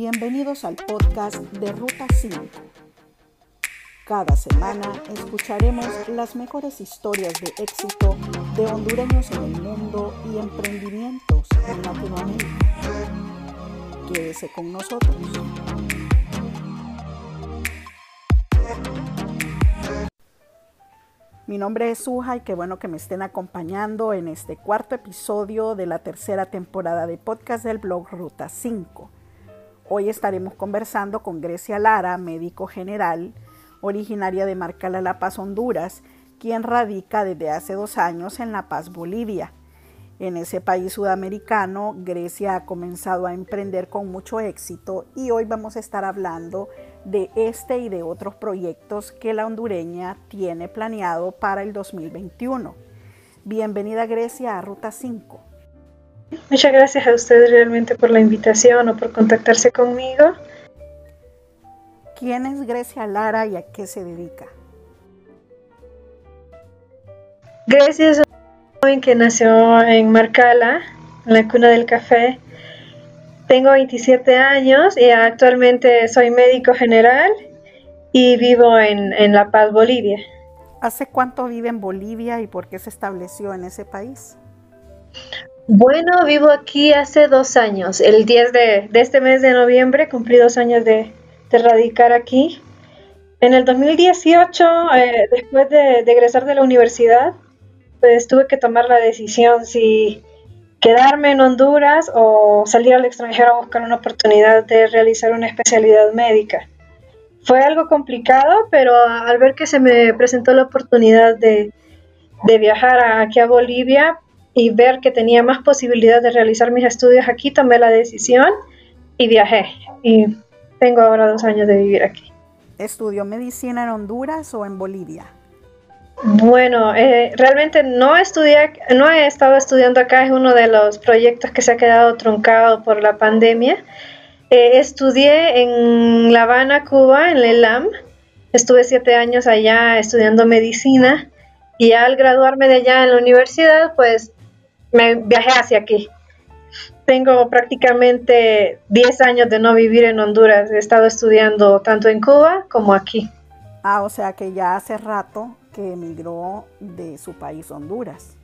Bienvenidos al podcast de Ruta 5. Cada semana escucharemos las mejores historias de éxito de hondureños en el mundo y emprendimientos en Latinoamérica. Quédese con nosotros. Mi nombre es Suja y qué bueno que me estén acompañando en este cuarto episodio de la tercera temporada de podcast del blog Ruta 5. Hoy estaremos conversando con Grecia Lara, médico general, originaria de Marcala La Paz, Honduras, quien radica desde hace dos años en La Paz, Bolivia. En ese país sudamericano, Grecia ha comenzado a emprender con mucho éxito y hoy vamos a estar hablando de este y de otros proyectos que la hondureña tiene planeado para el 2021. Bienvenida Grecia a Ruta 5. Muchas gracias a ustedes realmente por la invitación o por contactarse conmigo. ¿Quién es Grecia Lara y a qué se dedica? Grecia es una joven que nació en Marcala, en la cuna del café. Tengo 27 años y actualmente soy médico general y vivo en, en La Paz, Bolivia. ¿Hace cuánto vive en Bolivia y por qué se estableció en ese país? Bueno, vivo aquí hace dos años. El 10 de, este mes de noviembre cumplí dos años de, radicar aquí. En el 2018, eh, después de, egresar de la universidad, pues tuve que tomar la decisión si quedarme en Honduras o salir al extranjero a buscar una oportunidad de realizar una especialidad médica. Fue algo complicado, pero al ver que se me presentó la oportunidad de, de viajar aquí a Bolivia, y ver que tenía más posibilidad de realizar mis estudios aquí, tomé la decisión y viajé. Y tengo ahora dos años de vivir aquí. ¿Estudió medicina en Honduras o en Bolivia? Bueno, eh, realmente no estudié, no he estado estudiando acá, es uno de los proyectos que se ha quedado truncado por la pandemia. Eh, estudié en La Habana, Cuba, en la ELAM. Estuve siete años allá estudiando medicina y al graduarme de allá en la universidad, pues me viajé hacia aquí. Tengo prácticamente 10 años de no vivir en Honduras. He estado estudiando tanto en Cuba como aquí. Ah, o sea que ya hace rato que emigró de su país Honduras.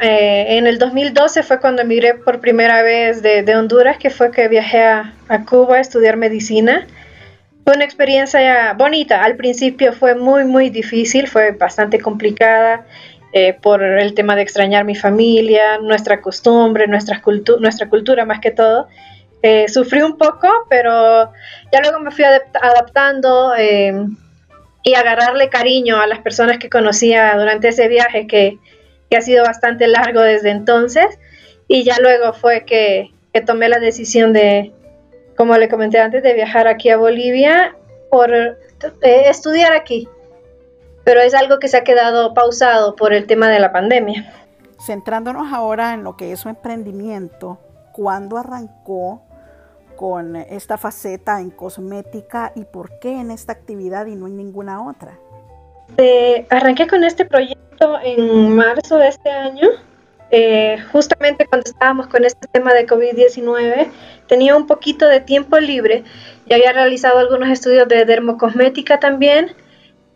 Eh, en el 2012 fue cuando emigré por primera vez de, Honduras, que fue que viajé a, a, Cuba a estudiar medicina. Fue una experiencia bonita. Al principio fue muy, muy difícil, fue bastante complicada eh, por el tema de extrañar mi familia, nuestra costumbre, nuestra, nuestra cultura más que todo. Eh, sufrí un poco, pero ya luego me fui adaptando eh, y agarrarle cariño a las personas que conocía durante ese viaje que, que, ha sido bastante largo desde entonces. Y ya luego fue que, que tomé la decisión de, como le comenté antes, de viajar aquí a Bolivia por estudiar aquí pero es algo que se ha quedado pausado por el tema de la pandemia. Centrándonos ahora en lo que es su emprendimiento, ¿cuándo arrancó con esta faceta en cosmética y por qué en esta actividad y no en ninguna otra? Eh, arranqué con este proyecto en marzo de este año, eh, justamente cuando estábamos con este tema de COVID-19, tenía un poquito de tiempo libre y había realizado algunos estudios de dermocosmética también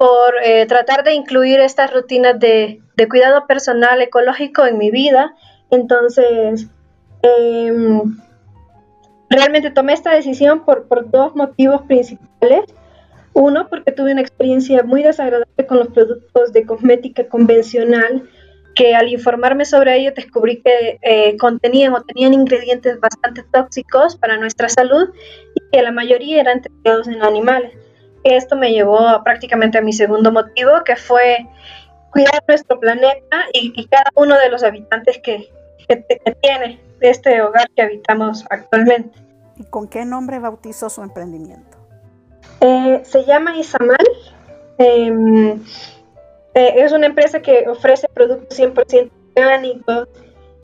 por eh, tratar de incluir estas rutinas de, cuidado personal ecológico en mi vida. Entonces, em, realmente tomé esta decisión por, dos motivos principales. Uno, porque tuve una experiencia muy desagradable con los productos de cosmética convencional, que al informarme sobre ello descubrí que eh, contenían o tenían ingredientes bastante tóxicos para nuestra salud y que la mayoría eran testados en animales. Esto me llevó prácticamente a mi segundo motivo, que fue cuidar nuestro planeta y, cada uno de los habitantes que, tiene este hogar que habitamos actualmente. ¿Y con qué nombre bautizó su emprendimiento? Eh, se llama Isamal. Em, eh, es una empresa que ofrece productos 100% orgánicos,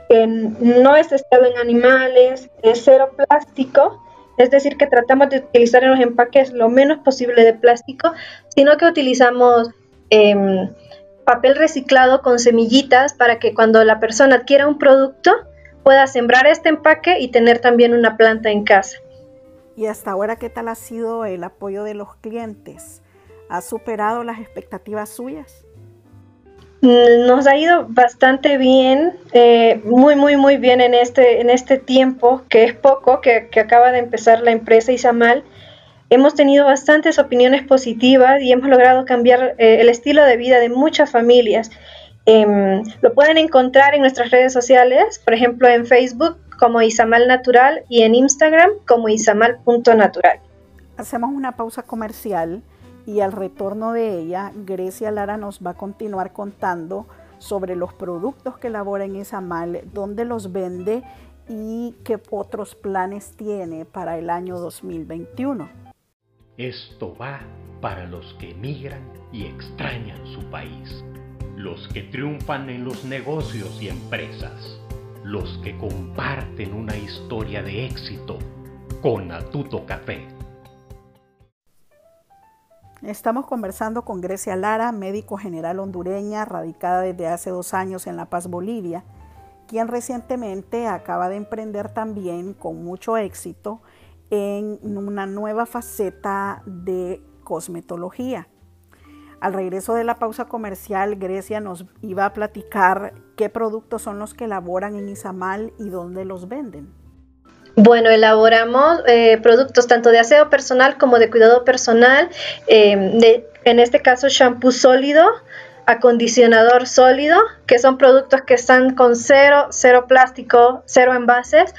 que no es testado en animales, es cero plástico es decir, que tratamos de utilizar en los empaques lo menos posible de plástico, sino que utilizamos em, papel reciclado con semillitas para que cuando la persona adquiera un producto pueda sembrar este empaque y tener también una planta en casa. ¿Y hasta ahora qué tal ha sido el apoyo de los clientes? ¿Ha superado las expectativas suyas? Mm, nos ha ido bastante bien, eh, muy, muy, muy bien en este, en este tiempo, que es poco, que, acaba de empezar la empresa Isamal. Hemos tenido bastantes opiniones positivas y hemos logrado cambiar eh, el estilo de vida de muchas familias. Em, lo pueden encontrar en nuestras redes sociales, por ejemplo en Facebook como Isamal Natural y en Instagram como isamal.natural. Hacemos una pausa comercial y al retorno de ella, Grecia Lara nos va a continuar contando sobre los productos que elabora en Isamal, dónde los vende y qué otros planes tiene para el año 2021. Esto va para los que emigran y extrañan su país, los que triunfan en los negocios y empresas, los que comparten una historia de éxito con Atuto Café. Estamos conversando con Grecia Lara, médico general hondureña, radicada desde hace dos años en La Paz, Bolivia, quien recientemente acaba de emprender también con mucho éxito en una nueva faceta de cosmetología. Al regreso de la pausa comercial, Grecia nos iba a platicar qué productos son los que elaboran en Izamal y dónde los venden. Bueno, elaboramos eh, productos tanto de aseo personal como de cuidado personal, eh, en este caso shampoo sólido, acondicionador sólido, que son productos que están con cero, cero plástico, cero envases.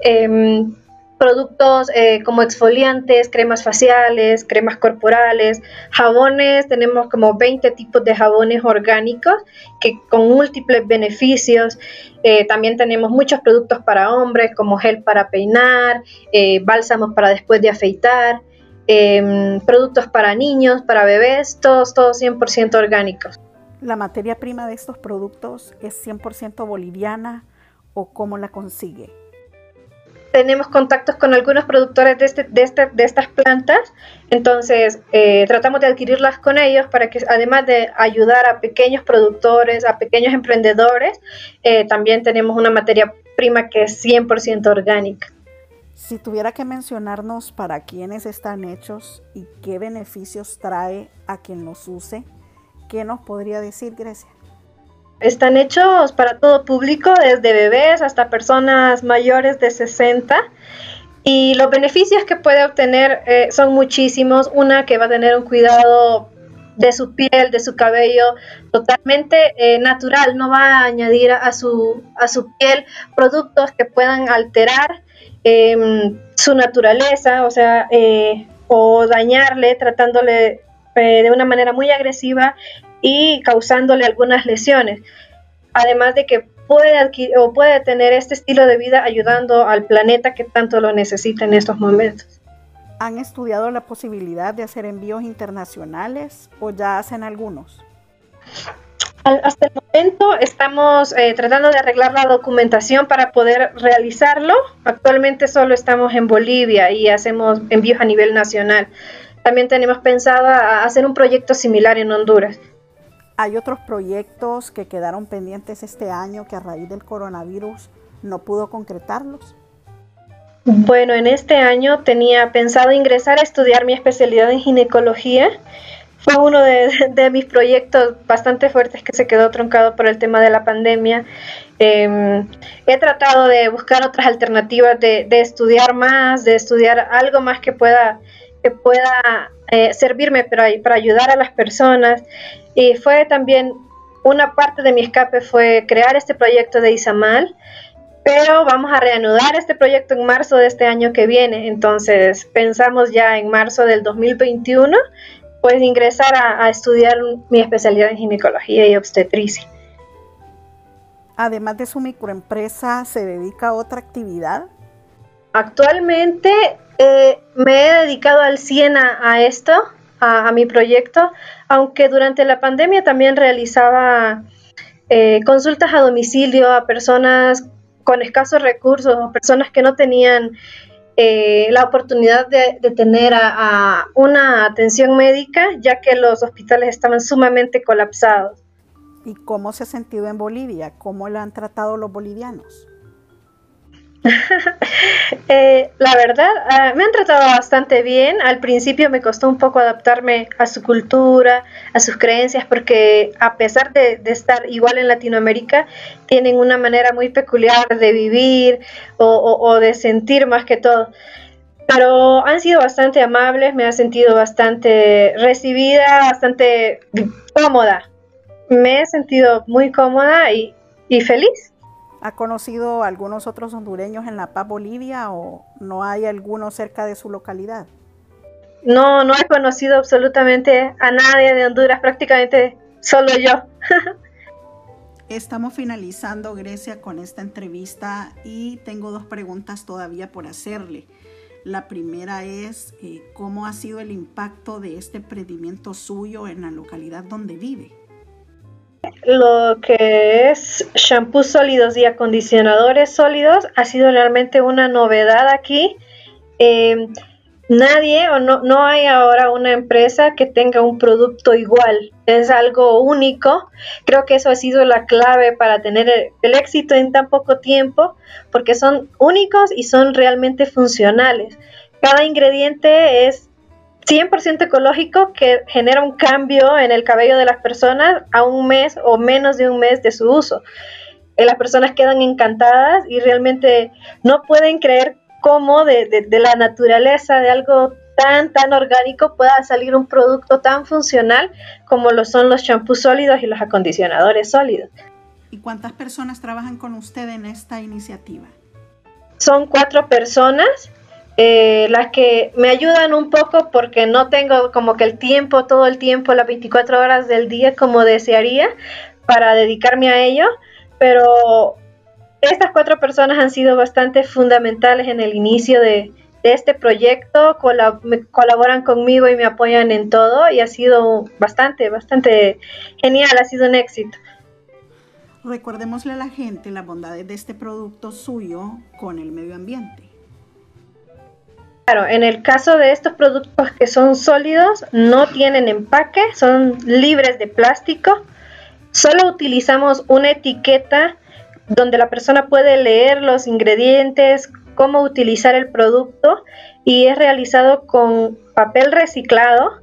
Em, productos eh, como exfoliantes, cremas faciales, cremas corporales, jabones, tenemos como 20 tipos de jabones orgánicos que con múltiples beneficios. Eh, también tenemos muchos productos para hombres como gel para peinar, eh, bálsamos para después de afeitar, em, productos para niños, para bebés, todos, todos 100% orgánicos. ¿La materia prima de estos productos es 100% boliviana o cómo la consigue? Tenemos contactos con algunos productores de, este, de, este, de estas plantas, entonces eh, tratamos de adquirirlas con ellos para que además de ayudar a pequeños productores, a pequeños emprendedores, eh, también tenemos una materia prima que es 100% orgánica. Si tuviera que mencionarnos para quiénes están hechos y qué beneficios trae a quien los use, ¿qué nos podría decir Grecia? Están hechos para todo público, desde bebés hasta personas mayores de 60. Y los beneficios que puede obtener eh, son muchísimos. Una que va a tener un cuidado de su piel, de su cabello, totalmente eh, natural. No va a añadir a su, a su piel productos que puedan alterar em, su naturaleza, o sea, eh, o dañarle, tratándole de una manera muy agresiva y causándole algunas lesiones. Además de que puede adquirir o puede tener este estilo de vida ayudando al planeta que tanto lo necesita en estos momentos. ¿Han estudiado la posibilidad de hacer envíos internacionales o ya hacen algunos? hasta el momento estamos eh, tratando de arreglar la documentación para poder realizarlo. Actualmente solo estamos en Bolivia y hacemos envíos a nivel nacional. También tenemos pensado hacer un proyecto similar en Honduras. Hay otros proyectos que quedaron pendientes este año que a raíz del coronavirus no pudo concretarlos. Bueno, en este año tenía pensado ingresar a estudiar mi especialidad en ginecología. Fue uno de, mis proyectos bastante fuertes que se quedó truncado por el tema de la pandemia. Em, he tratado de buscar otras alternativas de, estudiar más, de estudiar algo más que pueda, que pueda eh, servirme para, ayudar a las personas. Y fue también una parte de mi escape fue crear este proyecto de Isamal, pero vamos a reanudar este proyecto en marzo de este año que viene. Entonces pensamos ya en marzo del 2021 pues ingresar a, a estudiar mi especialidad en ginecología y obstetricia. Además de su microempresa, ¿se dedica a otra actividad? Actualmente eh, me he dedicado al 100 a, esto, a, mi proyecto, aunque durante la pandemia también realizaba eh, consultas a domicilio a personas con escasos recursos o personas que no tenían eh, la oportunidad de, tener una atención médica, ya que los hospitales estaban sumamente colapsados. ¿Y cómo se ha sentido en Bolivia? ¿Cómo la han tratado los bolivianos? Eh, la verdad, ah, me han tratado bastante bien. Al principio me costó un poco adaptarme a su cultura, a sus creencias, porque a pesar de, estar igual en Latinoamérica, tienen una manera muy peculiar de vivir o, de sentir más que todo. Pero han sido bastante amables, me ha sentido bastante recibida, bastante cómoda. Me he sentido muy cómoda y feliz. ¿Ha conocido algunos otros hondureños en La Paz, Bolivia o no hay alguno cerca de su localidad? No, no he conocido absolutamente a nadie de Honduras, prácticamente solo yo. Estamos finalizando, Grecia, con esta entrevista y tengo dos preguntas todavía por hacerle. La primera es, eh, ¿cómo ha sido el impacto de este emprendimiento suyo en la localidad donde vive? Lo que es shampoos sólidos y acondicionadores sólidos ha sido realmente una novedad aquí. Eh, nadie o no, no hay ahora una empresa que tenga un producto igual. Es algo único. Creo que eso ha sido la clave para tener el éxito en tan poco tiempo porque son únicos y son realmente funcionales. Cada ingrediente es 100% ecológico que genera un cambio en el cabello de las personas a un mes o menos de un mes de su uso. Eh, las personas quedan encantadas y realmente no pueden creer cómo de, la naturaleza de algo tan, tan orgánico pueda salir un producto tan funcional como lo son los champús sólidos y los acondicionadores sólidos. ¿Y cuántas personas trabajan con usted en esta iniciativa? Son cuatro personas eh, las que me ayudan un poco porque no tengo como que el tiempo, todo el tiempo, las 24 horas del día como desearía para dedicarme a ello, pero estas cuatro personas han sido bastante fundamentales en el inicio de, este proyecto, me colaboran conmigo y me apoyan en todo y ha sido bastante, bastante genial, ha sido un éxito. Recordémosle a la gente las bondades de este producto suyo con el medio ambiente. Claro, en el caso de estos productos que son sólidos, no tienen empaque, son libres de plástico. Solo utilizamos una etiqueta donde la persona puede leer los ingredientes, cómo utilizar el producto y es realizado con papel reciclado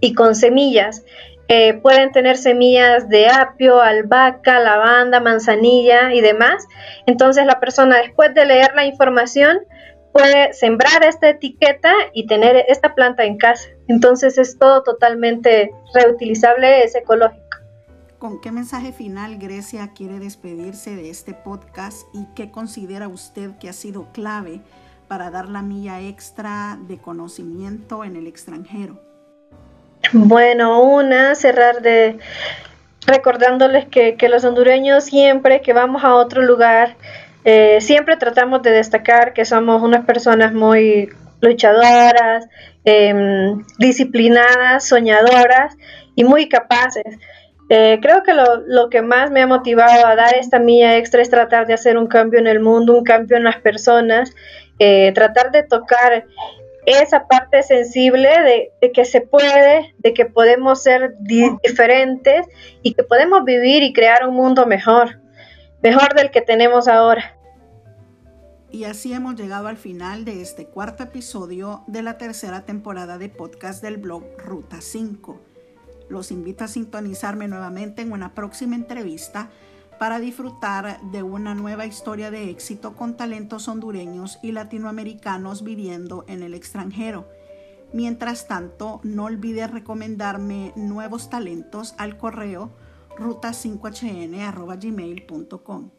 y con semillas. Eh, pueden tener semillas de apio, albahaca, lavanda, manzanilla y demás. Entonces la persona después de leer la información puede sembrar esta etiqueta y tener esta planta en casa. Entonces es todo totalmente reutilizable, es ecológico. ¿Con qué mensaje final Grecia quiere despedirse de este podcast y qué considera usted que ha sido clave para dar la milla extra de conocimiento en el extranjero? Bueno, una, cerrar de recordándoles que, que los hondureños siempre que vamos a otro lugar, eh, siempre tratamos de destacar que somos unas personas muy luchadoras, em, disciplinadas, soñadoras y muy capaces. Eh, creo que lo, que más me ha motivado a dar esta milla extra es tratar de hacer un cambio en el mundo, un cambio en las personas, eh, tratar de tocar esa parte sensible de, que se puede, de que podemos ser diferentes y que podemos vivir y crear un mundo mejor mejor del que tenemos ahora. Y así hemos llegado al final de este cuarto episodio de la tercera temporada de podcast del blog Ruta 5. Los invito a sintonizarme nuevamente en una próxima entrevista para disfrutar de una nueva historia de éxito con talentos hondureños y latinoamericanos viviendo en el extranjero. Mientras tanto, no olvides recomendarme nuevos talentos al correo ruta5hn.gmail.com.